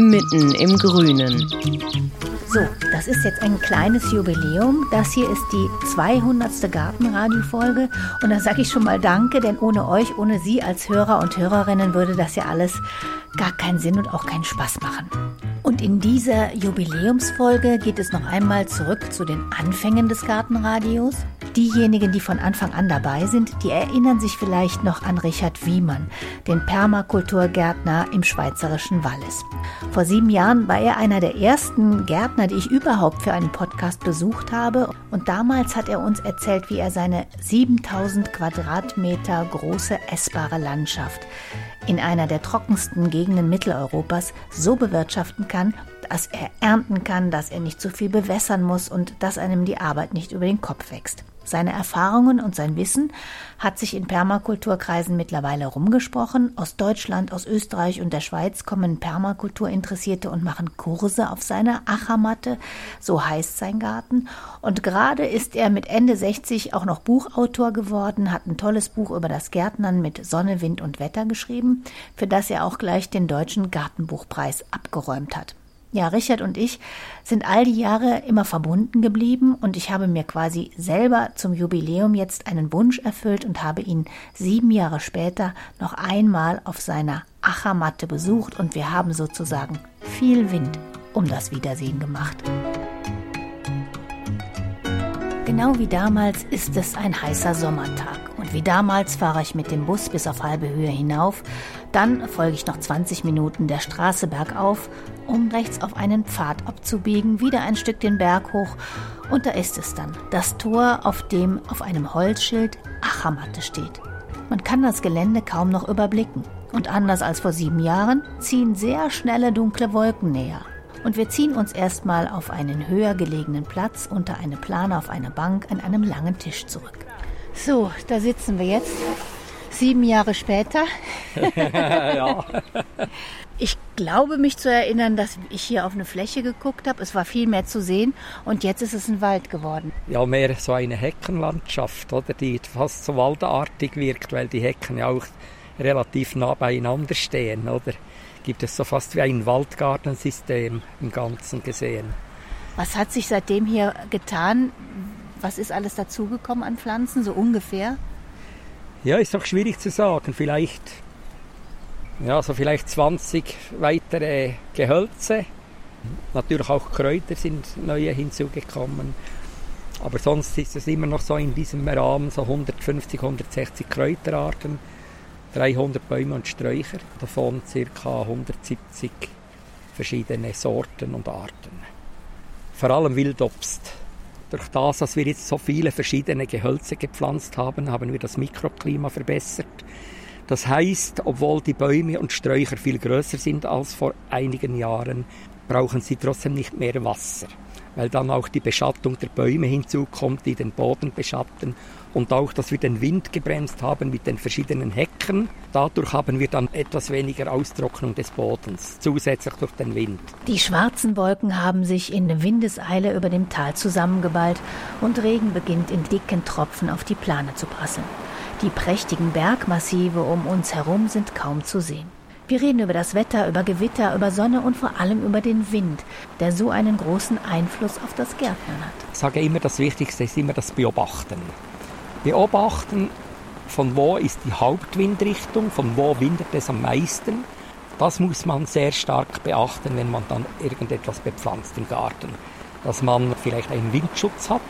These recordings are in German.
mitten im Grünen. So, das ist jetzt ein kleines Jubiläum. Das hier ist die 200. Gartenradio-Folge. Und da sage ich schon mal Danke, denn ohne euch, ohne Sie als Hörer und Hörerinnen würde das ja alles gar keinen Sinn und auch keinen Spaß machen. Und in dieser Jubiläumsfolge geht es noch einmal zurück zu den Anfängen des Gartenradios. Diejenigen, die von Anfang an dabei sind, die erinnern sich vielleicht noch an Richard Wiemann, den Permakulturgärtner im schweizerischen Wallis. Vor sieben Jahren war er einer der ersten Gärtner, die ich überhaupt für einen Podcast besucht habe. Und damals hat er uns erzählt, wie er seine 7000 Quadratmeter große essbare Landschaft in einer der trockensten Gegenden Mitteleuropas so bewirtschaften kann, dass er ernten kann, dass er nicht zu viel bewässern muss und dass einem die Arbeit nicht über den Kopf wächst. Seine Erfahrungen und sein Wissen hat sich in Permakulturkreisen mittlerweile rumgesprochen. Aus Deutschland, aus Österreich und der Schweiz kommen Permakulturinteressierte und machen Kurse auf seiner Achermatte. So heißt sein Garten. Und gerade ist er mit Ende 60 auch noch Buchautor geworden, hat ein tolles Buch über das Gärtnern mit Sonne, Wind und Wetter geschrieben, für das er auch gleich den deutschen Gartenbuchpreis abgeräumt hat. Ja, Richard und ich sind all die Jahre immer verbunden geblieben und ich habe mir quasi selber zum Jubiläum jetzt einen Wunsch erfüllt und habe ihn sieben Jahre später noch einmal auf seiner Achermatte besucht und wir haben sozusagen viel Wind um das Wiedersehen gemacht. Genau wie damals ist es ein heißer Sommertag. Wie damals fahre ich mit dem Bus bis auf halbe Höhe hinauf. Dann folge ich noch 20 Minuten der Straße bergauf, um rechts auf einen Pfad abzubiegen, wieder ein Stück den Berg hoch. Und da ist es dann, das Tor, auf dem auf einem Holzschild Achermatte steht. Man kann das Gelände kaum noch überblicken. Und anders als vor sieben Jahren ziehen sehr schnelle dunkle Wolken näher und wir ziehen uns erstmal auf einen höher gelegenen Platz unter eine Plane auf einer Bank an einem langen Tisch zurück. So, da sitzen wir jetzt. Sieben Jahre später. ja. Ich glaube mich zu erinnern, dass ich hier auf eine Fläche geguckt habe. Es war viel mehr zu sehen und jetzt ist es ein Wald geworden. Ja, mehr so eine Heckenlandschaft, oder, die fast so waldartig wirkt, weil die Hecken ja auch relativ nah beieinander stehen, oder? gibt es so fast wie ein Waldgartensystem im Ganzen gesehen. Was hat sich seitdem hier getan? Was ist alles dazugekommen an Pflanzen, so ungefähr? Ja, ist noch schwierig zu sagen. Vielleicht, ja, so vielleicht 20 weitere Gehölze. Natürlich auch Kräuter sind neue hinzugekommen. Aber sonst ist es immer noch so in diesem Rahmen so 150, 160 Kräuterarten 300 Bäume und Sträucher, davon ca. 170 verschiedene Sorten und Arten. Vor allem Wildobst. Durch das, dass wir jetzt so viele verschiedene Gehölze gepflanzt haben, haben wir das Mikroklima verbessert. Das heißt, obwohl die Bäume und Sträucher viel größer sind als vor einigen Jahren, brauchen sie trotzdem nicht mehr Wasser, weil dann auch die Beschattung der Bäume hinzukommt, die den Boden beschatten und auch, dass wir den Wind gebremst haben mit den verschiedenen Hecken. Dadurch haben wir dann etwas weniger Austrocknung des Bodens, zusätzlich durch den Wind. Die schwarzen Wolken haben sich in Windeseile über dem Tal zusammengeballt und Regen beginnt in dicken Tropfen auf die Plane zu prasseln. Die prächtigen Bergmassive um uns herum sind kaum zu sehen. Wir reden über das Wetter, über Gewitter, über Sonne und vor allem über den Wind, der so einen großen Einfluss auf das Gärtnern hat. Ich sage immer, das Wichtigste ist immer das Beobachten beobachten, von wo ist die Hauptwindrichtung, von wo windet es am meisten. Das muss man sehr stark beachten, wenn man dann irgendetwas bepflanzt im Garten. dass man vielleicht einen Windschutz hat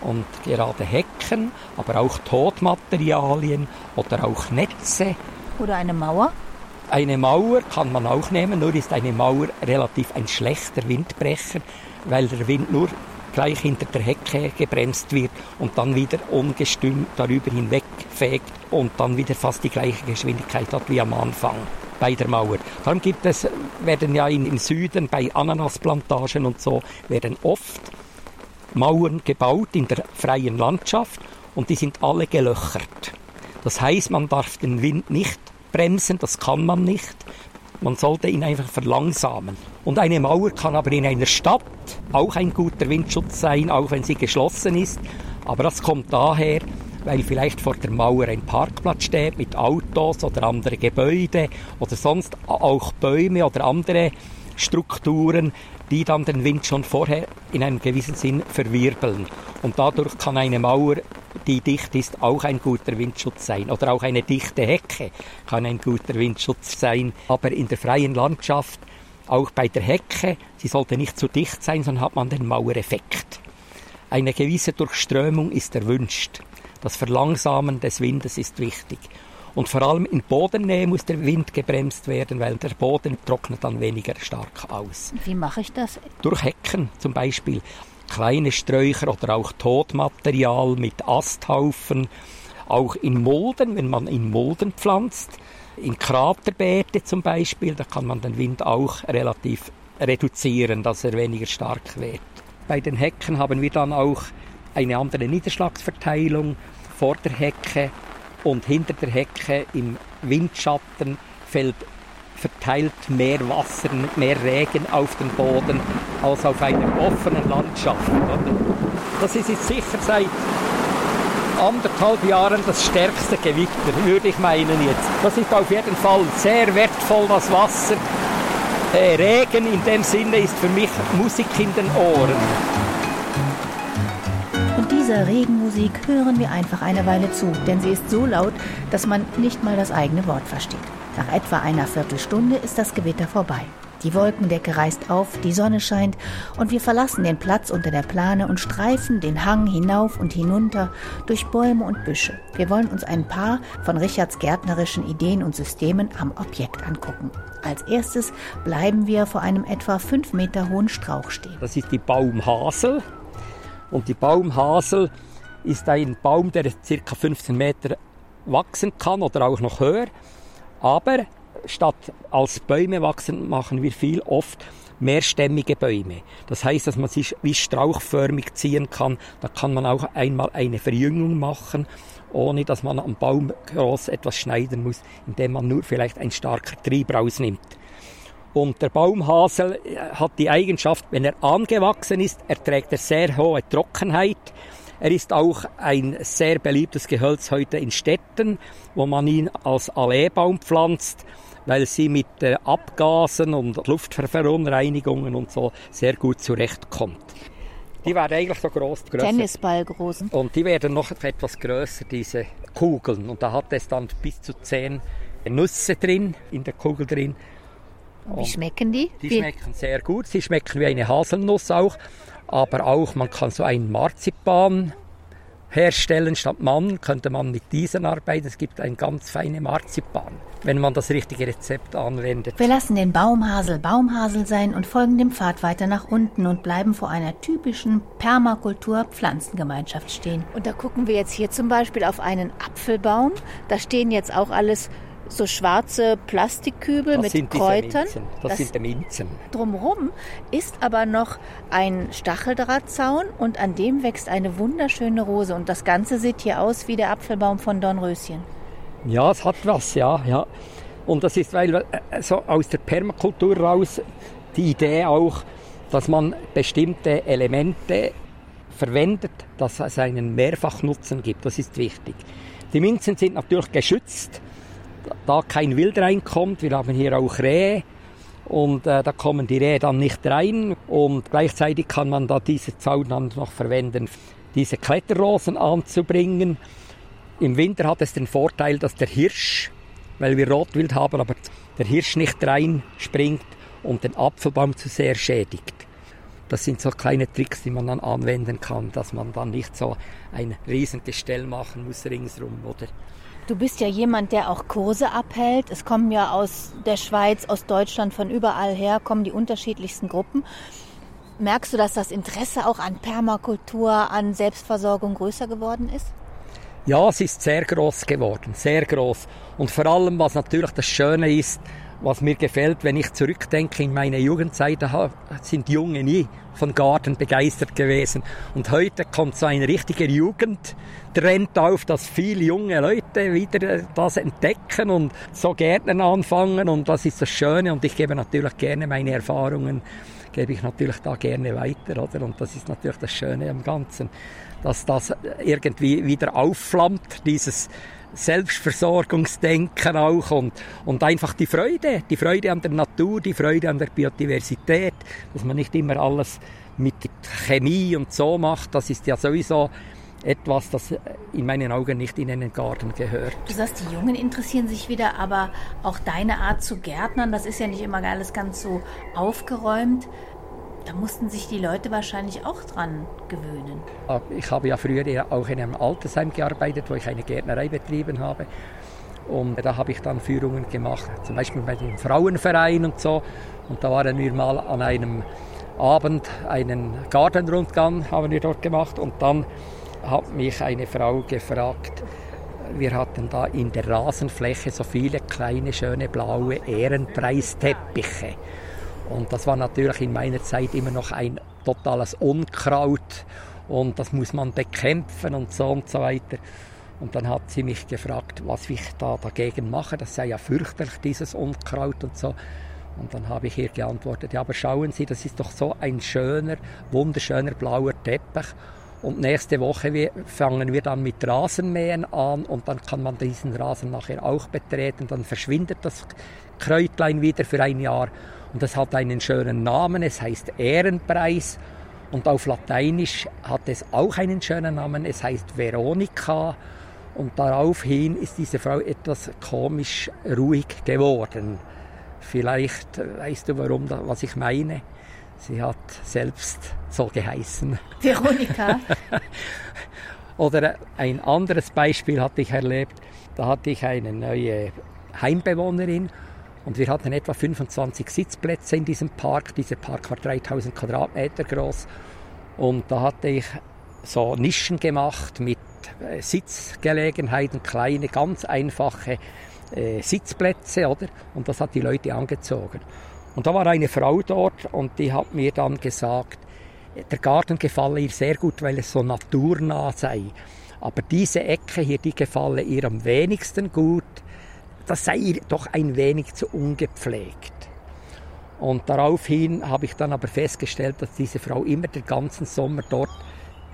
und gerade Hecken, aber auch Totmaterialien oder auch Netze. Oder eine Mauer? Eine Mauer kann man auch nehmen, nur ist eine Mauer relativ ein schlechter Windbrecher, weil der Wind nur gleich hinter der Hecke gebremst wird und dann wieder ungestüm darüber hinwegfegt und dann wieder fast die gleiche Geschwindigkeit hat wie am Anfang bei der Mauer. Darum gibt es, werden ja im Süden bei Ananasplantagen und so, werden oft Mauern gebaut in der freien Landschaft und die sind alle gelöchert. Das heißt, man darf den Wind nicht bremsen, das kann man nicht. Man sollte ihn einfach verlangsamen. Und eine Mauer kann aber in einer Stadt auch ein guter Windschutz sein, auch wenn sie geschlossen ist. Aber das kommt daher, weil vielleicht vor der Mauer ein Parkplatz steht mit Autos oder andere Gebäude oder sonst auch Bäume oder andere Strukturen, die dann den Wind schon vorher in einem gewissen Sinn verwirbeln. Und dadurch kann eine Mauer, die dicht ist, auch ein guter Windschutz sein. Oder auch eine dichte Hecke kann ein guter Windschutz sein. Aber in der freien Landschaft, auch bei der Hecke, sie sollte nicht zu dicht sein, sonst hat man den Mauereffekt. Eine gewisse Durchströmung ist erwünscht. Das Verlangsamen des Windes ist wichtig. Und vor allem in Bodennähe muss der Wind gebremst werden, weil der Boden trocknet dann weniger stark aus. Wie mache ich das? Durch Hecken zum Beispiel. Kleine Sträucher oder auch Totmaterial mit Asthaufen. Auch in Mulden, wenn man in Mulden pflanzt. In Kraterbeete zum Beispiel, da kann man den Wind auch relativ reduzieren, dass er weniger stark wird. Bei den Hecken haben wir dann auch eine andere Niederschlagsverteilung vor der Hecke und hinter der Hecke im Windschatten fällt verteilt mehr Wasser, mehr Regen auf den Boden als auf einer offenen Landschaft. Das ist jetzt sicher seit anderthalb Jahren das stärkste Gewitter, würde ich meinen jetzt. Das ist auf jeden Fall sehr wertvoll, das Wasser. Äh, Regen in dem Sinne ist für mich Musik in den Ohren dieser Regenmusik hören wir einfach eine Weile zu, denn sie ist so laut, dass man nicht mal das eigene Wort versteht. Nach etwa einer Viertelstunde ist das Gewitter vorbei. Die Wolkendecke reißt auf, die Sonne scheint und wir verlassen den Platz unter der Plane und streifen den Hang hinauf und hinunter durch Bäume und Büsche. Wir wollen uns ein paar von Richards gärtnerischen Ideen und Systemen am Objekt angucken. Als erstes bleiben wir vor einem etwa fünf Meter hohen Strauch stehen. Das ist die Baumhasel. Und die Baumhasel ist ein Baum, der ca. 15 Meter wachsen kann oder auch noch höher. Aber statt als Bäume wachsen, machen wir viel oft mehrstämmige Bäume. Das heißt, dass man sich wie strauchförmig ziehen kann. Da kann man auch einmal eine Verjüngung machen, ohne dass man am Baum groß etwas schneiden muss, indem man nur vielleicht ein starker Trieb rausnimmt. Und der Baumhasel äh, hat die Eigenschaft, wenn er angewachsen ist, erträgt er sehr hohe Trockenheit. Er ist auch ein sehr beliebtes Gehölz heute in Städten, wo man ihn als Alleebaum pflanzt, weil sie mit Abgasen und Luftverunreinigungen und so sehr gut zurechtkommt. Die werden eigentlich so groß, größer. Tennisball groß. Und die werden noch etwas größer, diese Kugeln. Und da hat es dann bis zu zehn Nüsse drin, in der Kugel drin. Wie schmecken die? Die wie? schmecken sehr gut. Sie schmecken wie eine Haselnuss auch. Aber auch, man kann so einen Marzipan herstellen. Statt Mann könnte man mit diesen arbeiten. Es gibt ein ganz feine Marzipan, wenn man das richtige Rezept anwendet. Wir lassen den Baumhasel Baumhasel sein und folgen dem Pfad weiter nach unten und bleiben vor einer typischen Permakultur-Pflanzengemeinschaft stehen. Und da gucken wir jetzt hier zum Beispiel auf einen Apfelbaum. Da stehen jetzt auch alles so schwarze Plastikkübel das mit Kräutern. Das, das, sind die Minzen. Drumherum ist aber noch ein Stacheldrahtzaun und an dem wächst eine wunderschöne Rose. Und das Ganze sieht hier aus wie der Apfelbaum von Dornröschen. Ja, es hat was, ja, ja. Und das ist, weil äh, so aus der Permakultur raus die Idee auch, dass man bestimmte Elemente verwendet, dass es einen Mehrfachnutzen gibt. Das ist wichtig. Die Minzen sind natürlich geschützt da kein Wild reinkommt. Wir haben hier auch Rehe und äh, da kommen die Rehe dann nicht rein und gleichzeitig kann man da diese Zaun dann noch verwenden, diese Kletterrosen anzubringen. Im Winter hat es den Vorteil, dass der Hirsch, weil wir Rotwild haben, aber der Hirsch nicht reinspringt und den Apfelbaum zu sehr schädigt. Das sind so kleine Tricks, die man dann anwenden kann, dass man dann nicht so ein Riesengestell machen muss ringsrum, oder? Du bist ja jemand, der auch Kurse abhält. Es kommen ja aus der Schweiz, aus Deutschland, von überall her, kommen die unterschiedlichsten Gruppen. Merkst du, dass das Interesse auch an Permakultur, an Selbstversorgung größer geworden ist? Ja, es ist sehr groß geworden, sehr groß. Und vor allem, was natürlich das Schöne ist, was mir gefällt, wenn ich zurückdenke in meine Jugendzeit, da sind Junge nie von Garten begeistert gewesen. Und heute kommt so ein richtiger Jugendtrend auf, dass viele junge Leute wieder das entdecken und so Gärtnern anfangen. Und das ist das Schöne. Und ich gebe natürlich gerne meine Erfahrungen, gebe ich natürlich da gerne weiter, oder? Und das ist natürlich das Schöne am Ganzen, dass das irgendwie wieder aufflammt, dieses Selbstversorgungsdenken auch und, und einfach die Freude, die Freude an der Natur, die Freude an der Biodiversität, dass man nicht immer alles mit Chemie und so macht, das ist ja sowieso etwas, das in meinen Augen nicht in einen Garten gehört. Du sagst, die Jungen interessieren sich wieder, aber auch deine Art zu Gärtnern, das ist ja nicht immer alles ganz so aufgeräumt. Da mussten sich die Leute wahrscheinlich auch dran gewöhnen. Ich habe ja früher auch in einem Altersheim gearbeitet, wo ich eine Gärtnerei betrieben habe. Und da habe ich dann Führungen gemacht, zum Beispiel bei dem Frauenverein und so. Und da waren wir mal an einem Abend einen Gartenrundgang haben wir dort gemacht und dann hat mich eine Frau gefragt, wir hatten da in der Rasenfläche so viele kleine schöne blaue Ehrenpreisteppiche. Und das war natürlich in meiner Zeit immer noch ein totales Unkraut und das muss man bekämpfen und so und so weiter. Und dann hat sie mich gefragt, was ich da dagegen mache. Das sei ja fürchterlich, dieses Unkraut und so. Und dann habe ich ihr geantwortet, ja, aber schauen Sie, das ist doch so ein schöner, wunderschöner blauer Teppich. Und nächste Woche fangen wir dann mit Rasenmähen an und dann kann man diesen Rasen nachher auch betreten. Dann verschwindet das Kräutlein wieder für ein Jahr. Und das hat einen schönen Namen, es heißt Ehrenpreis. Und auf Lateinisch hat es auch einen schönen Namen, es heißt Veronika. Und daraufhin ist diese Frau etwas komisch ruhig geworden. Vielleicht weißt du, warum, was ich meine. Sie hat selbst so geheißen. Veronika. Oder ein anderes Beispiel hatte ich erlebt. Da hatte ich eine neue Heimbewohnerin und wir hatten etwa 25 Sitzplätze in diesem Park. Dieser Park war 3000 Quadratmeter groß. Und da hatte ich so Nischen gemacht mit äh, Sitzgelegenheiten, kleine, ganz einfache äh, Sitzplätze, oder? Und das hat die Leute angezogen. Und da war eine Frau dort und die hat mir dann gesagt, der Garten gefalle ihr sehr gut, weil es so naturnah sei. Aber diese Ecke hier, die gefalle ihr am wenigsten gut, das sei ihr doch ein wenig zu ungepflegt. Und daraufhin habe ich dann aber festgestellt, dass diese Frau immer den ganzen Sommer dort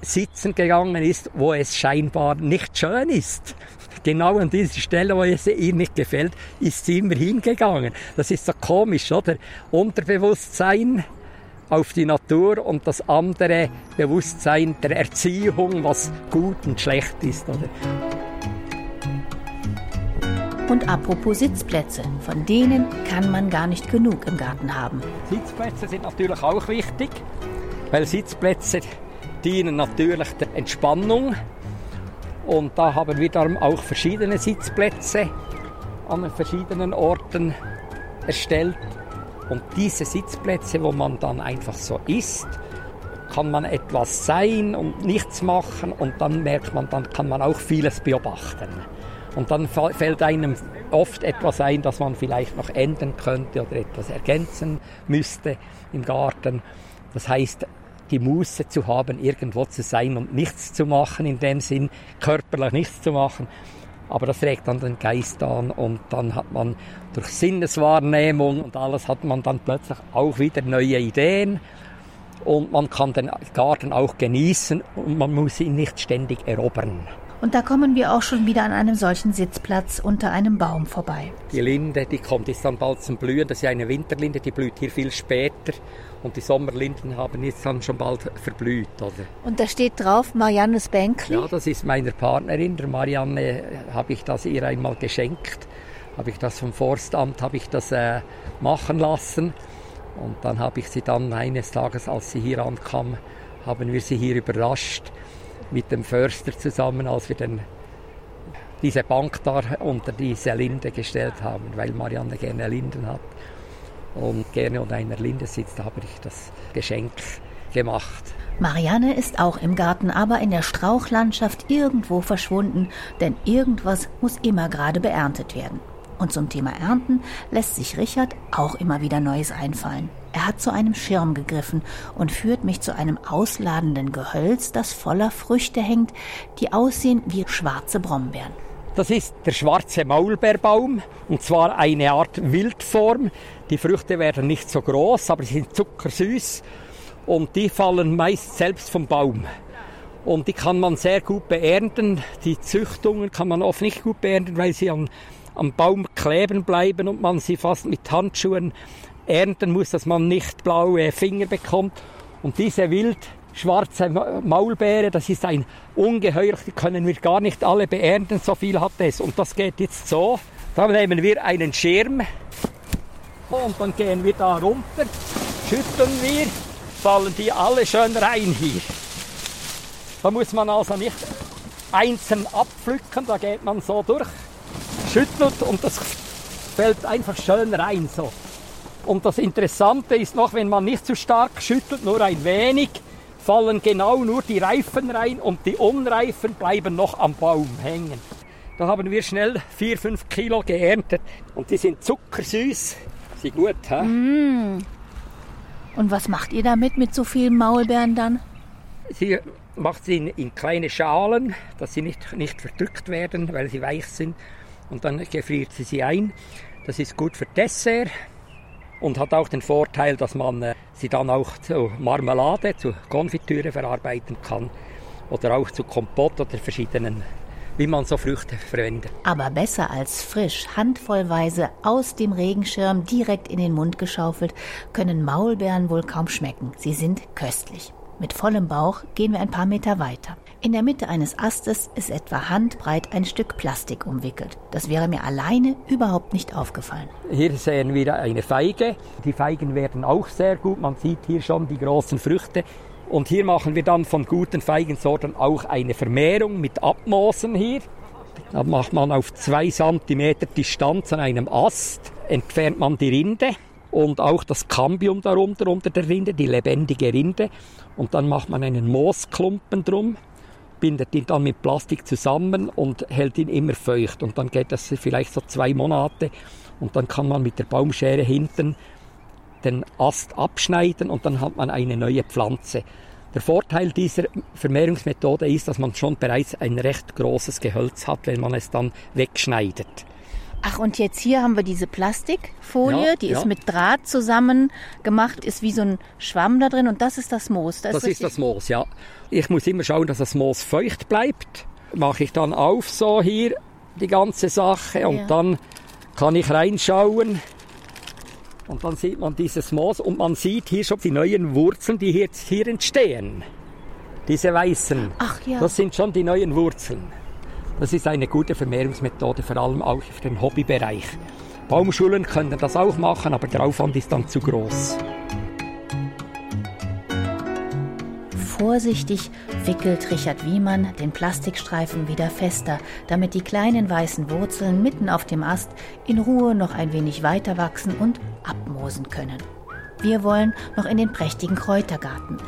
sitzen gegangen ist, wo es scheinbar nicht schön ist. Genau an dieser Stelle, wo es ihr nicht gefällt, ist sie immer hingegangen. Das ist so komisch, oder? Unterbewusstsein auf die Natur und das andere Bewusstsein der Erziehung, was gut und schlecht ist, oder? Und apropos Sitzplätze, von denen kann man gar nicht genug im Garten haben. Sitzplätze sind natürlich auch wichtig, weil Sitzplätze dienen natürlich der Entspannung. Und da haben wir dann auch verschiedene Sitzplätze an verschiedenen Orten erstellt. Und diese Sitzplätze, wo man dann einfach so ist, kann man etwas sein und nichts machen und dann merkt man, dann kann man auch vieles beobachten. Und dann fällt einem oft etwas ein, das man vielleicht noch ändern könnte oder etwas ergänzen müsste im Garten. Das heißt, die Muße zu haben, irgendwo zu sein und nichts zu machen, in dem Sinn, körperlich nichts zu machen. Aber das regt dann den Geist an und dann hat man durch Sinneswahrnehmung und alles hat man dann plötzlich auch wieder neue Ideen und man kann den Garten auch genießen und man muss ihn nicht ständig erobern. Und da kommen wir auch schon wieder an einem solchen Sitzplatz unter einem Baum vorbei. Die Linde, die kommt jetzt dann bald zum Blühen. Das ist eine Winterlinde, die blüht hier viel später. Und die Sommerlinden haben jetzt dann schon bald verblüht. Oder? Und da steht drauf Mariannes Bänkli? Ja, das ist meine Partnerin. Der Marianne habe ich das ihr einmal geschenkt. Habe ich das vom Forstamt habe ich das äh, machen lassen. Und dann habe ich sie dann eines Tages, als sie hier ankam, haben wir sie hier überrascht mit dem Förster zusammen, als wir den, diese Bank da unter diese Linde gestellt haben, weil Marianne gerne Linden hat und gerne unter einer Linde sitzt, habe ich das Geschenk gemacht. Marianne ist auch im Garten, aber in der Strauchlandschaft irgendwo verschwunden, denn irgendwas muss immer gerade beerntet werden. Und zum Thema Ernten lässt sich Richard auch immer wieder Neues einfallen. Er hat zu einem Schirm gegriffen und führt mich zu einem ausladenden Gehölz, das voller Früchte hängt, die aussehen wie schwarze Brombeeren. Das ist der schwarze Maulbeerbaum und zwar eine Art Wildform. Die Früchte werden nicht so groß, aber sie sind zuckersüß und die fallen meist selbst vom Baum. Und die kann man sehr gut beernten. Die Züchtungen kann man oft nicht gut beernten, weil sie an am Baum kleben bleiben und man sie fast mit Handschuhen ernten muss, dass man nicht blaue Finger bekommt. Und diese wild schwarze Maulbeere, das ist ein Ungeheuer, die können wir gar nicht alle beernten, so viel hat es. Und das geht jetzt so. Da nehmen wir einen Schirm und dann gehen wir da runter, schütteln wir, fallen die alle schön rein hier. Da muss man also nicht einzeln abpflücken, da geht man so durch schüttelt und das fällt einfach schön rein so. Und das Interessante ist noch, wenn man nicht zu stark schüttelt, nur ein wenig, fallen genau nur die Reifen rein und die Unreifen bleiben noch am Baum hängen. Da haben wir schnell 4, 5 Kilo geerntet und die sind zuckersüß. Sie gut, hä? Mm. Und was macht ihr damit mit so vielen Maulbeeren dann? Sie macht sie in, in kleine Schalen, dass sie nicht, nicht verdrückt werden, weil sie weich sind und dann gefriert sie sie ein. Das ist gut für Dessert und hat auch den Vorteil, dass man äh, sie dann auch zu Marmelade, zu Konfitüre verarbeiten kann oder auch zu Kompott oder verschiedenen wie man so Früchte verwendet. Aber besser als frisch, handvollweise aus dem Regenschirm direkt in den Mund geschaufelt, können Maulbeeren wohl kaum schmecken. Sie sind köstlich. Mit vollem Bauch gehen wir ein paar Meter weiter. In der Mitte eines Astes ist etwa handbreit ein Stück Plastik umwickelt. Das wäre mir alleine überhaupt nicht aufgefallen. Hier sehen wir eine Feige. Die Feigen werden auch sehr gut. Man sieht hier schon die großen Früchte. Und hier machen wir dann von guten Feigensorten auch eine Vermehrung mit Abmoosen hier. Da macht man auf zwei Zentimeter Distanz an einem Ast, entfernt man die Rinde und auch das Cambium darunter unter der Rinde, die lebendige Rinde. Und dann macht man einen Moosklumpen drum bindet ihn dann mit Plastik zusammen und hält ihn immer feucht. Und dann geht das vielleicht so zwei Monate und dann kann man mit der Baumschere hinten den Ast abschneiden und dann hat man eine neue Pflanze. Der Vorteil dieser Vermehrungsmethode ist, dass man schon bereits ein recht großes Gehölz hat, wenn man es dann wegschneidet. Ach, und jetzt hier haben wir diese Plastikfolie, Ja, die ja. ist mit Draht zusammen gemacht, ist wie so ein Schwamm da drin und das ist das Moos. Das ist richtig- das Moos, ja. Ich muss immer schauen, dass das Moos feucht bleibt. Mache ich dann auf so hier die ganze Sache und Ja. dann kann ich reinschauen und dann sieht man dieses Moos und man sieht hier schon die neuen Wurzeln, die jetzt hier entstehen. Diese weißen. Ach ja. Das sind schon die neuen Wurzeln. Das ist eine gute Vermehrungsmethode, vor allem auch für den Hobbybereich. Baumschulen können das auch machen, aber der Aufwand ist dann zu groß. Vorsichtig wickelt Richard Wiemann den Plastikstreifen wieder fester, damit die kleinen weißen Wurzeln mitten auf dem Ast in Ruhe noch ein wenig weiter wachsen und abmoosen können. Wir wollen noch in den prächtigen Kräutergarten.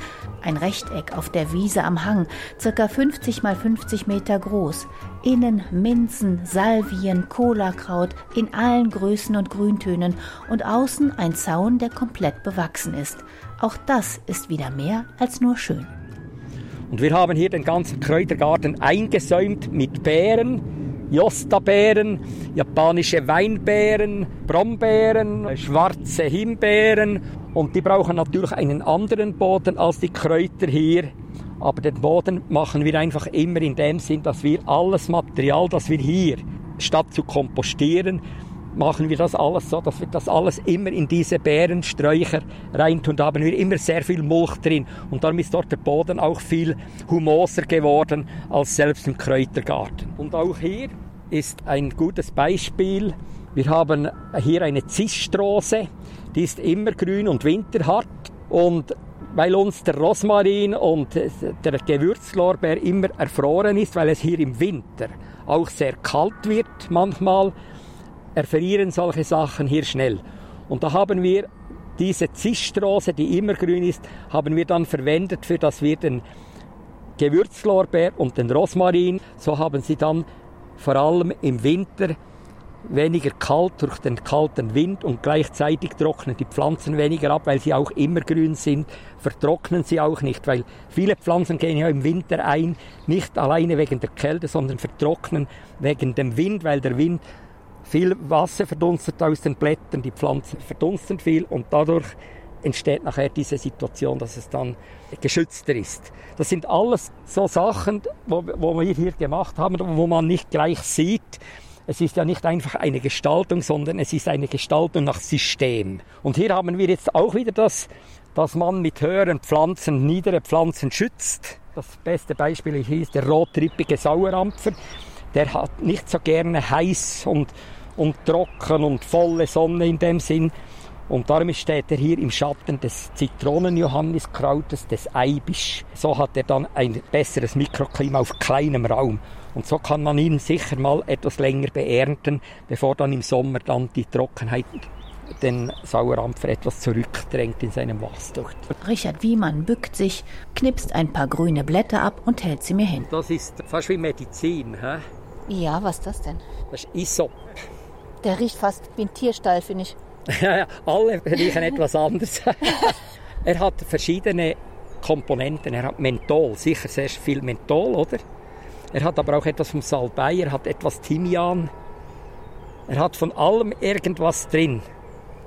Ein Rechteck auf der Wiese am Hang, circa 50 mal 50 Meter groß. Innen Minzen, Salvien, Kolakraut in allen Größen und Grüntönen und außen ein Zaun, der komplett bewachsen ist. Auch das ist wieder mehr als nur schön. Und wir haben hier den ganzen Kräutergarten eingesäumt mit Beeren, Josta-Beeren, japanische Weinbeeren, Brombeeren, schwarze Himbeeren. Und die brauchen natürlich einen anderen Boden als die Kräuter hier. Aber den Boden machen wir einfach immer in dem Sinn, dass wir alles Material, das wir hier, statt zu kompostieren, machen wir das alles so, dass wir das alles immer in diese Beerensträucher reintun. Da haben wir immer sehr viel Mulch drin. Und darum ist dort der Boden auch viel humoser geworden als selbst im Kräutergarten. Und auch hier ist ein gutes Beispiel. Wir haben hier eine Zistrose. die ist immer grün und winterhart. Und weil uns der Rosmarin und der Gewürzlorbeer immer erfroren ist, weil es hier im Winter auch sehr kalt wird manchmal, erfrieren solche Sachen hier schnell. Und da haben wir diese Zistrose, die immer grün ist, haben wir dann verwendet, für dass wir den Gewürzlorbeer und den Rosmarin, so haben sie dann vor allem im Winter weniger kalt durch den kalten Wind und gleichzeitig trocknen die Pflanzen weniger ab, weil sie auch immer grün sind, vertrocknen sie auch nicht, weil viele Pflanzen gehen ja im Winter ein, nicht alleine wegen der Kälte, sondern vertrocknen wegen dem Wind, weil der Wind viel Wasser verdunstet aus den Blättern, die Pflanzen verdunsten viel und dadurch entsteht nachher diese Situation, dass es dann geschützter ist. Das sind alles so Sachen, wo, wo wir hier gemacht haben, wo man nicht gleich sieht, es ist ja nicht einfach eine Gestaltung, sondern es ist eine Gestaltung nach System. Und hier haben wir jetzt auch wieder das, dass man mit höheren Pflanzen niedere Pflanzen schützt. Das beste Beispiel hier ist der rottrippige Sauerampfer. Der hat nicht so gerne heiß und, und trocken und volle Sonne in dem Sinn. Und darum steht er hier im Schatten des Zitronenjohanniskrautes, des Eibisch. So hat er dann ein besseres Mikroklima auf kleinem Raum. Und so kann man ihn sicher mal etwas länger beernten, bevor dann im Sommer dann die Trockenheit den Sauerampfer etwas zurückdrängt in seinem Wachstum. Richard Wiemann bückt sich, knipst ein paar grüne Blätter ab und hält sie mir hin. Das ist fast wie Medizin. Hä? Ja, was ist das denn? Das ist Isop. Der riecht fast wie ein Tierstall, finde ich. Ja, alle riechen etwas anders. er hat verschiedene Komponenten. Er hat Menthol, sicher sehr viel Menthol, oder? Er hat aber auch etwas vom Salbei, er hat etwas Thymian. Er hat von allem irgendwas drin.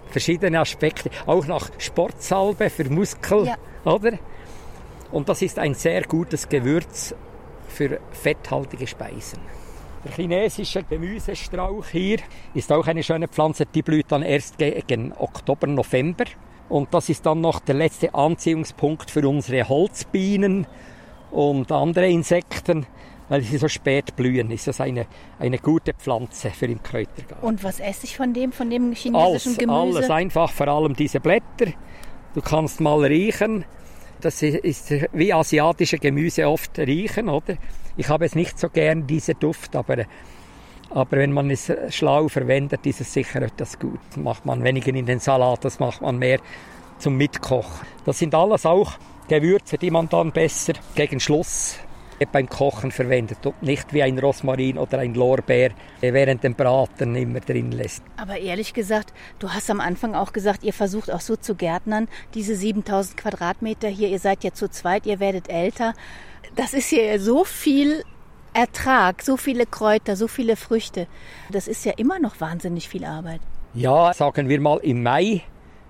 Verschiedene Aspekte. Auch nach Sportsalbe für Muskel, ja. oder? Und das ist ein sehr gutes Gewürz für fetthaltige Speisen. Der chinesische Gemüsestrauch hier ist auch eine schöne Pflanze, die blüht dann erst gegen Oktober, November. Und das ist dann noch der letzte Anziehungspunkt für unsere Holzbienen und andere Insekten weil sie so spät blühen, ist das eine, eine gute Pflanze für den Kräutergarten. Und was esse ich von dem, von dem chinesischen alles, Gemüse? Alles einfach, vor allem diese Blätter. Du kannst mal riechen. Das ist wie asiatische Gemüse oft riechen, oder? Ich habe es nicht so gern, diese Duft, aber, aber wenn man es schlau verwendet, ist es sicher etwas gut. Das macht man weniger in den Salat, das macht man mehr zum Mitkochen. Das sind alles auch Gewürze, die man dann besser gegen Schluss beim Kochen verwendet und nicht wie ein Rosmarin oder ein Lorbeer während dem Braten immer drin lässt. Aber ehrlich gesagt, du hast am Anfang auch gesagt, ihr versucht auch so zu gärtnern, diese 7000 Quadratmeter hier, ihr seid ja zu zweit, ihr werdet älter. Das ist hier so viel Ertrag, so viele Kräuter, so viele Früchte. Das ist ja immer noch wahnsinnig viel Arbeit. Ja, sagen wir mal im Mai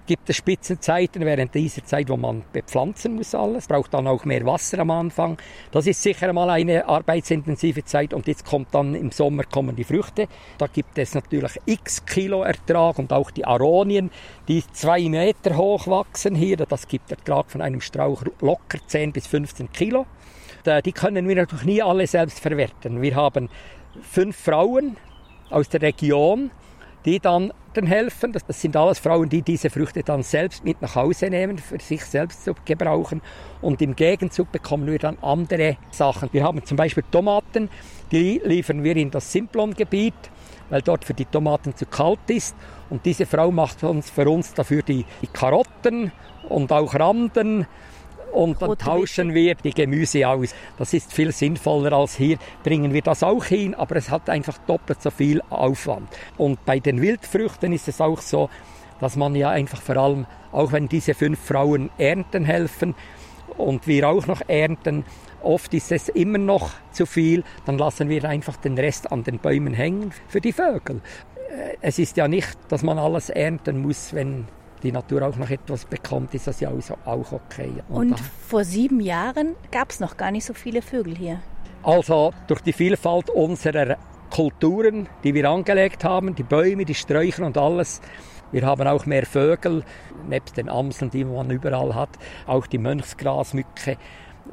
gibt es Spitzenzeiten während dieser Zeit, wo man bepflanzen muss alles. Braucht dann auch mehr Wasser am Anfang. Das ist sicher mal eine arbeitsintensive Zeit und jetzt kommt dann im Sommer kommen die Früchte. Da gibt es natürlich x Kilo Ertrag und auch die Aronien, die zwei Meter hoch wachsen hier. Das gibt Ertrag von einem Strauch locker 10 bis 15 Kilo. Die können wir natürlich nie alle selbst verwerten. Wir haben fünf Frauen aus der Region, die dann helfen. Das, das, sind alles Frauen, die diese Früchte dann selbst mit nach Hause nehmen, für sich selbst zu gebrauchen. Und im Gegenzug bekommen wir dann andere Sachen. Wir haben zum Beispiel Tomaten, die liefern wir in das Simplon-Gebiet, weil dort für die Tomaten zu kalt ist. Und diese Frau macht uns für uns dafür die, die Karotten und auch Randen und dann tauschen wir die Gemüse aus. Das ist viel sinnvoller als hier. Bringen wir das auch hin, aber es hat einfach doppelt so viel Aufwand. Und bei den Wildfrüchten ist es auch so, dass man ja einfach vor allem, auch wenn diese fünf Frauen ernten helfen und wir auch noch ernten, oft ist es immer noch zu viel, dann lassen wir einfach den Rest an den Bäumen hängen für die Vögel. Äh, es ist ja nicht, dass man alles ernten muss, wenn die Natur auch noch etwas bekommt, ist das ja auch okay. Und, Und vor sieben Jahren gab es noch gar nicht so viele Vögel hier. Also durch die Vielfalt unserer Kulturen, die wir angelegt haben, die Bäume, die Sträucher und alles. Wir haben auch mehr Vögel, nebst den Amseln, die man überall hat, auch die Mönchsgrasmücke.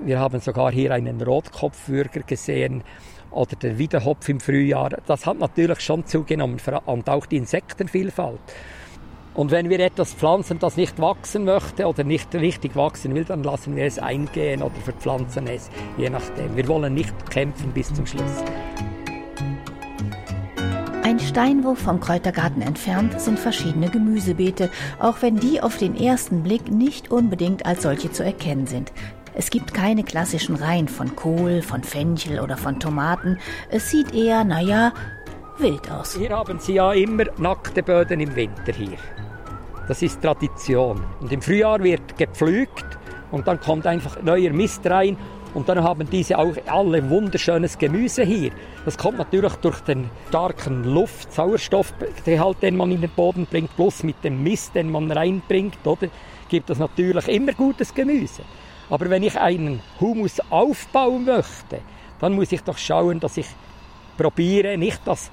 Wir haben sogar hier einen Rotkopfwürger gesehen oder den Wiederhopf im Frühjahr. Das hat natürlich schon zugenommen und auch die Insektenvielfalt. Und wenn wir etwas pflanzen, das nicht wachsen möchte oder nicht richtig wachsen will, dann lassen wir es eingehen oder verpflanzen es, je nachdem. Wir wollen nicht kämpfen bis zum Schluss. Ein Steinwurf vom Kräutergarten entfernt sind verschiedene Gemüsebeete, auch wenn die auf den ersten Blick nicht unbedingt als solche zu erkennen sind. Es gibt keine klassischen Reihen von Kohl, von Fenchel oder von Tomaten. Es sieht eher, naja, wild aus. Hier haben Sie ja immer nackte Böden im Winter hier. Das ist Tradition. Und im Frühjahr wird gepflügt und dann kommt einfach neuer Mist rein und dann haben diese auch alle wunderschönes Gemüse hier. Das kommt natürlich durch den starken Luft, Sauerstoffgehalt, den man in den Boden bringt, plus mit dem Mist, den man reinbringt, oder, gibt es natürlich immer gutes Gemüse. Aber wenn ich einen Humus aufbauen möchte, dann muss ich doch schauen, dass ich probiere, nicht dass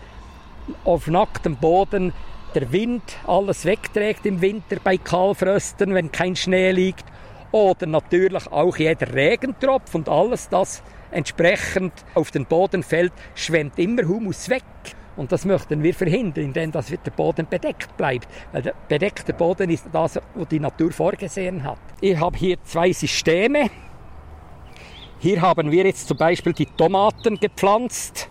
auf nacktem Boden der Wind alles wegträgt im Winter bei Kahlfrösten, wenn kein Schnee liegt. Oder natürlich auch jeder Regentropf und alles das entsprechend auf den Boden fällt, schwemmt immer Humus weg. Und das möchten wir verhindern, indem dass der Boden bedeckt bleibt. Weil der bedeckte Boden ist das, was die Natur vorgesehen hat. Ich habe hier zwei Systeme. Hier haben wir jetzt zum Beispiel die Tomaten gepflanzt.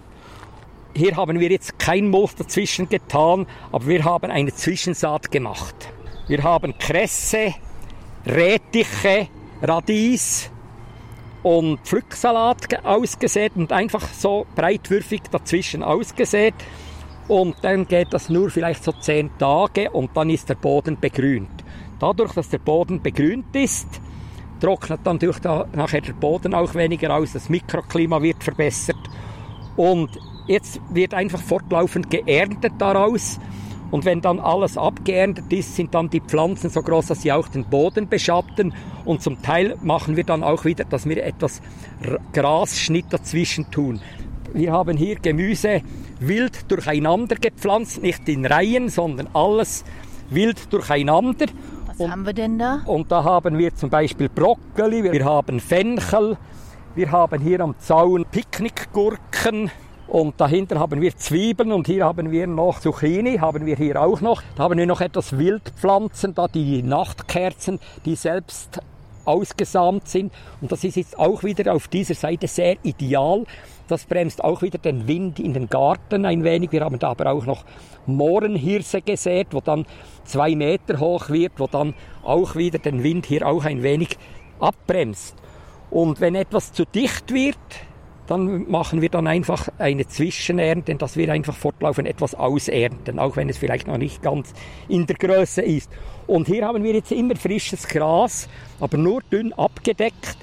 Hier haben wir jetzt kein Mulch dazwischen getan, aber wir haben eine Zwischensaat gemacht. Wir haben Kresse, Retiche, Radies und Pflücksalat ausgesät und einfach so breitwürfig dazwischen ausgesät. Und dann geht das nur vielleicht so zehn Tage und dann ist der Boden begrünt. Dadurch, dass der Boden begrünt ist, trocknet dann durch da, nachher der Boden auch weniger aus, das Mikroklima wird verbessert und jetzt wird einfach fortlaufend geerntet daraus und wenn dann alles abgeerntet ist, sind dann die Pflanzen so groß, dass sie auch den Boden beschatten. Und zum Teil machen wir dann auch wieder, dass wir etwas Grasschnitt dazwischen tun. Wir haben hier Gemüse wild durcheinander gepflanzt, nicht in Reihen, sondern alles wild durcheinander. Was und, haben wir denn da? Und da haben wir zum Beispiel Brokkoli, wir haben Fenchel, wir haben hier am Zaun Picknickgurken, und dahinter haben wir Zwiebeln und hier haben wir noch Zucchini, haben wir hier auch noch. Da haben wir noch etwas Wildpflanzen, da die Nachtkerzen, die selbst ausgesamt sind. Und das ist jetzt auch wieder auf dieser Seite sehr ideal. Das bremst auch wieder den Wind in den Garten ein wenig. Wir haben da aber auch noch Mohrenhirse gesät, wo dann zwei Meter hoch wird, wo dann auch wieder den Wind hier auch ein wenig abbremst. Und wenn etwas zu dicht wird, dann machen wir dann einfach eine Zwischenernte, dass wir einfach fortlaufend etwas ausernten, auch wenn es vielleicht noch nicht ganz in der Größe ist. Und hier haben wir jetzt immer frisches Gras, aber nur dünn abgedeckt.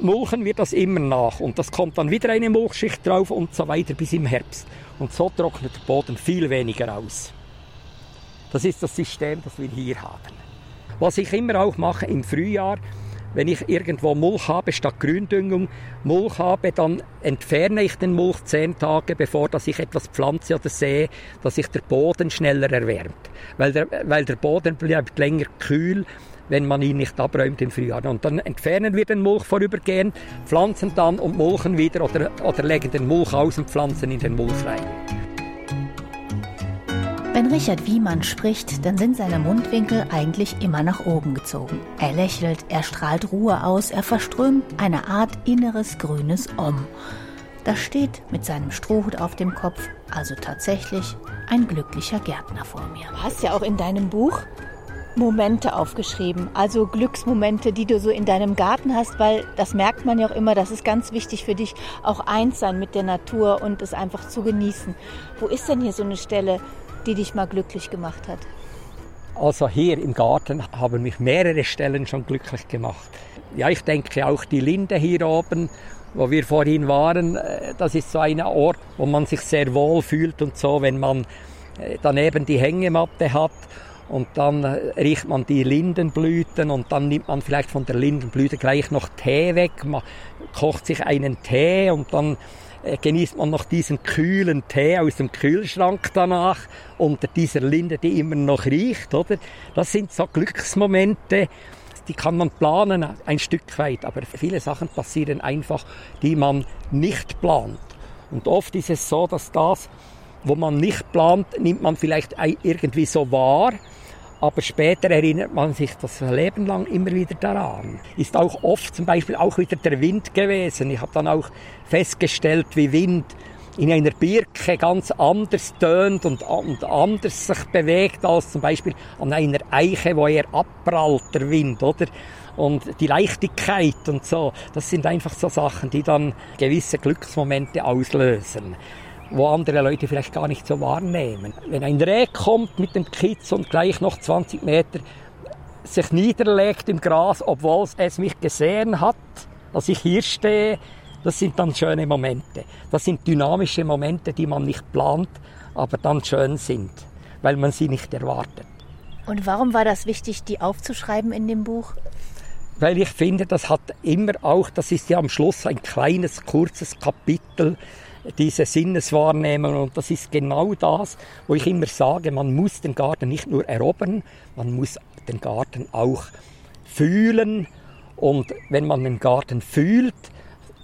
Mulchen wir das immer nach und das kommt dann wieder eine Mulchschicht drauf und so weiter bis im Herbst. Und so trocknet der Boden viel weniger aus. Das ist das System, das wir hier haben. Was ich immer auch mache im Frühjahr, wenn ich irgendwo Mulch habe, statt Gründüngung Mulch habe, dann entferne ich den Mulch zehn Tage, bevor dass ich etwas pflanze oder sehe, dass sich der Boden schneller erwärmt. Weil der, weil der Boden bleibt länger kühl, wenn man ihn nicht abräumt im Frühjahr. Und dann entfernen wir den Mulch vorübergehend, pflanzen dann und mulchen wieder oder, oder legen den Mulch aus und pflanzen in den Mulch rein. Wenn Richard Wiemann spricht, dann sind seine Mundwinkel eigentlich immer nach oben gezogen. Er lächelt, er strahlt Ruhe aus, er verströmt eine Art inneres grünes Om. Da steht mit seinem Strohhut auf dem Kopf also tatsächlich ein glücklicher Gärtner vor mir. Du hast ja auch in deinem Buch Momente aufgeschrieben, also Glücksmomente, die du so in deinem Garten hast, weil das merkt man ja auch immer, das ist ganz wichtig für dich, auch eins sein mit der Natur und es einfach zu genießen. Wo ist denn hier so eine Stelle, die dich mal glücklich gemacht hat? Also hier im Garten haben mich mehrere Stellen schon glücklich gemacht. Ja, ich denke auch die Linde hier oben, wo wir vorhin waren, äh, das ist so ein Ort, wo man sich sehr wohl fühlt und so, wenn man äh, daneben die Hängematte hat und dann äh, riecht man die Lindenblüten und dann nimmt man vielleicht von der Lindenblüte gleich noch Tee weg, man kocht sich einen Tee und dann genießt man noch diesen kühlen Tee aus dem Kühlschrank danach unter dieser Linde, die immer noch riecht, oder? Das sind so Glücksmomente, die kann man planen ein Stück weit, aber viele Sachen passieren einfach, die man nicht plant. Und oft ist es so, dass das, wo man nicht plant, nimmt man vielleicht irgendwie so wahr, aber später erinnert man sich das Leben lang immer wieder daran. Ist auch oft zum Beispiel auch wieder der Wind gewesen. Ich habe dann auch festgestellt, wie Wind in einer Birke ganz anders tönt und, und anders sich bewegt als zum Beispiel an einer Eiche, wo er abprallt, der Wind, oder? Und die Leichtigkeit und so, das sind einfach so Sachen, die dann gewisse Glücksmomente auslösen wo andere Leute vielleicht gar nicht so wahrnehmen. Wenn ein Reh kommt mit dem Kitz und gleich noch 20 Meter sich niederlegt im Gras, obwohl es mich gesehen hat, dass ich hier stehe, das sind dann schöne Momente. Das sind dynamische Momente, die man nicht plant, aber dann schön sind, weil man sie nicht erwartet. Und warum war das wichtig, die aufzuschreiben in dem Buch? Weil ich finde, das hat immer auch, das ist ja am Schluss ein kleines, kurzes Kapitel, diese Sinneswahrnehmung. Und das ist genau das, wo ich immer sage, man muss den Garten nicht nur erobern, man muss den Garten auch fühlen. Und wenn man den Garten fühlt,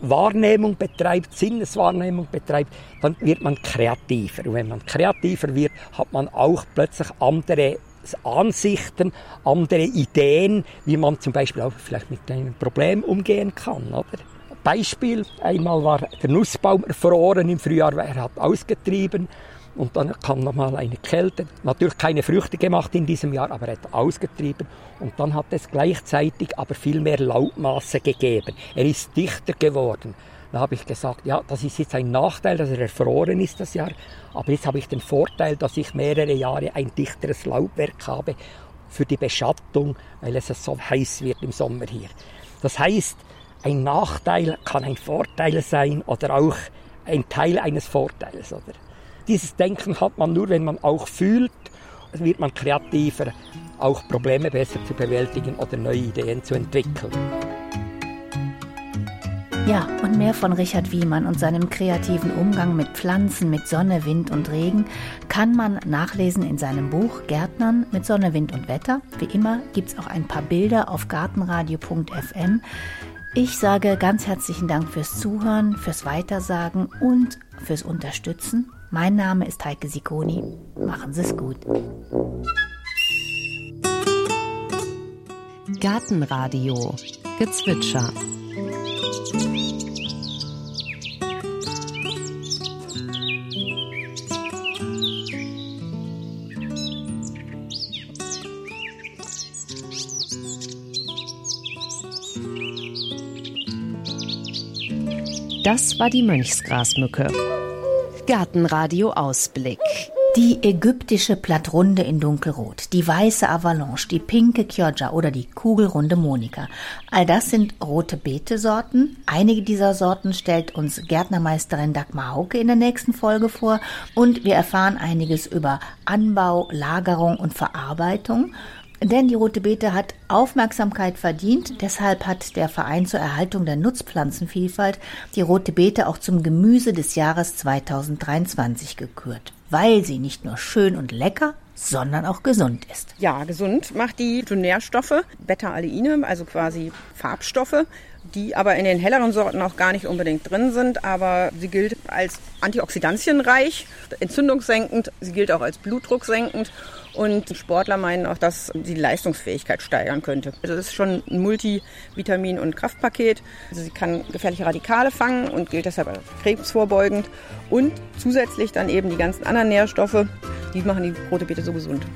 Wahrnehmung betreibt, Sinneswahrnehmung betreibt, dann wird man kreativer. Und wenn man kreativer wird, hat man auch plötzlich andere Ansichten, andere Ideen, wie man zum Beispiel auch vielleicht mit einem Problem umgehen kann, oder? Beispiel, einmal war der Nussbaum erfroren im Frühjahr, er hat ausgetrieben und dann kam nochmal eine Kälte. Natürlich keine Früchte gemacht in diesem Jahr, aber er hat ausgetrieben und dann hat es gleichzeitig aber viel mehr Laubmasse gegeben. Er ist dichter geworden. Da habe ich gesagt, ja, das ist jetzt ein Nachteil, dass er erfroren ist das Jahr, aber jetzt habe ich den Vorteil, dass ich mehrere Jahre ein dichteres Laubwerk habe für die Beschattung, weil es so heiß wird im Sommer hier. Das heißt, ein Nachteil kann ein Vorteil sein oder auch ein Teil eines Vorteils. Oder? Dieses Denken hat man nur, wenn man auch fühlt, wird man kreativer, auch Probleme besser zu bewältigen oder neue Ideen zu entwickeln. Ja, und mehr von Richard Wiemann und seinem kreativen Umgang mit Pflanzen, mit Sonne, Wind und Regen kann man nachlesen in seinem Buch Gärtnern mit Sonne, Wind und Wetter. Wie immer gibt es auch ein paar Bilder auf gartenradio.fm. Ich sage ganz herzlichen Dank fürs Zuhören, fürs Weitersagen und fürs Unterstützen. Mein Name ist Heike Sikoni. Machen Sie es gut. Gartenradio Gezwitscher Das war die Mönchsgrasmücke. Gartenradio Ausblick. Die ägyptische Plattrunde in dunkelrot, die weiße Avalanche, die pinke Chioggia oder die kugelrunde Monika. All das sind rote Beete-Sorten. Einige dieser Sorten stellt uns Gärtnermeisterin Dagmar Hauke in der nächsten Folge vor und wir erfahren einiges über Anbau, Lagerung und Verarbeitung. Denn die rote Beete hat Aufmerksamkeit verdient. Deshalb hat der Verein zur Erhaltung der Nutzpflanzenvielfalt die rote Beete auch zum Gemüse des Jahres 2023 gekürt, weil sie nicht nur schön und lecker, sondern auch gesund ist. Ja, gesund macht die Nährstoffe, Beta-Alleine, also quasi Farbstoffe, die aber in den helleren Sorten auch gar nicht unbedingt drin sind. Aber sie gilt als antioxidantienreich, entzündungssenkend, sie gilt auch als blutdrucksenkend und Sportler meinen auch, dass die Leistungsfähigkeit steigern könnte. Also es ist schon ein Multivitamin- und Kraftpaket. Also sie kann gefährliche Radikale fangen und gilt deshalb als krebsvorbeugend. Und zusätzlich dann eben die ganzen anderen Nährstoffe, die machen die rote Beete so gesund.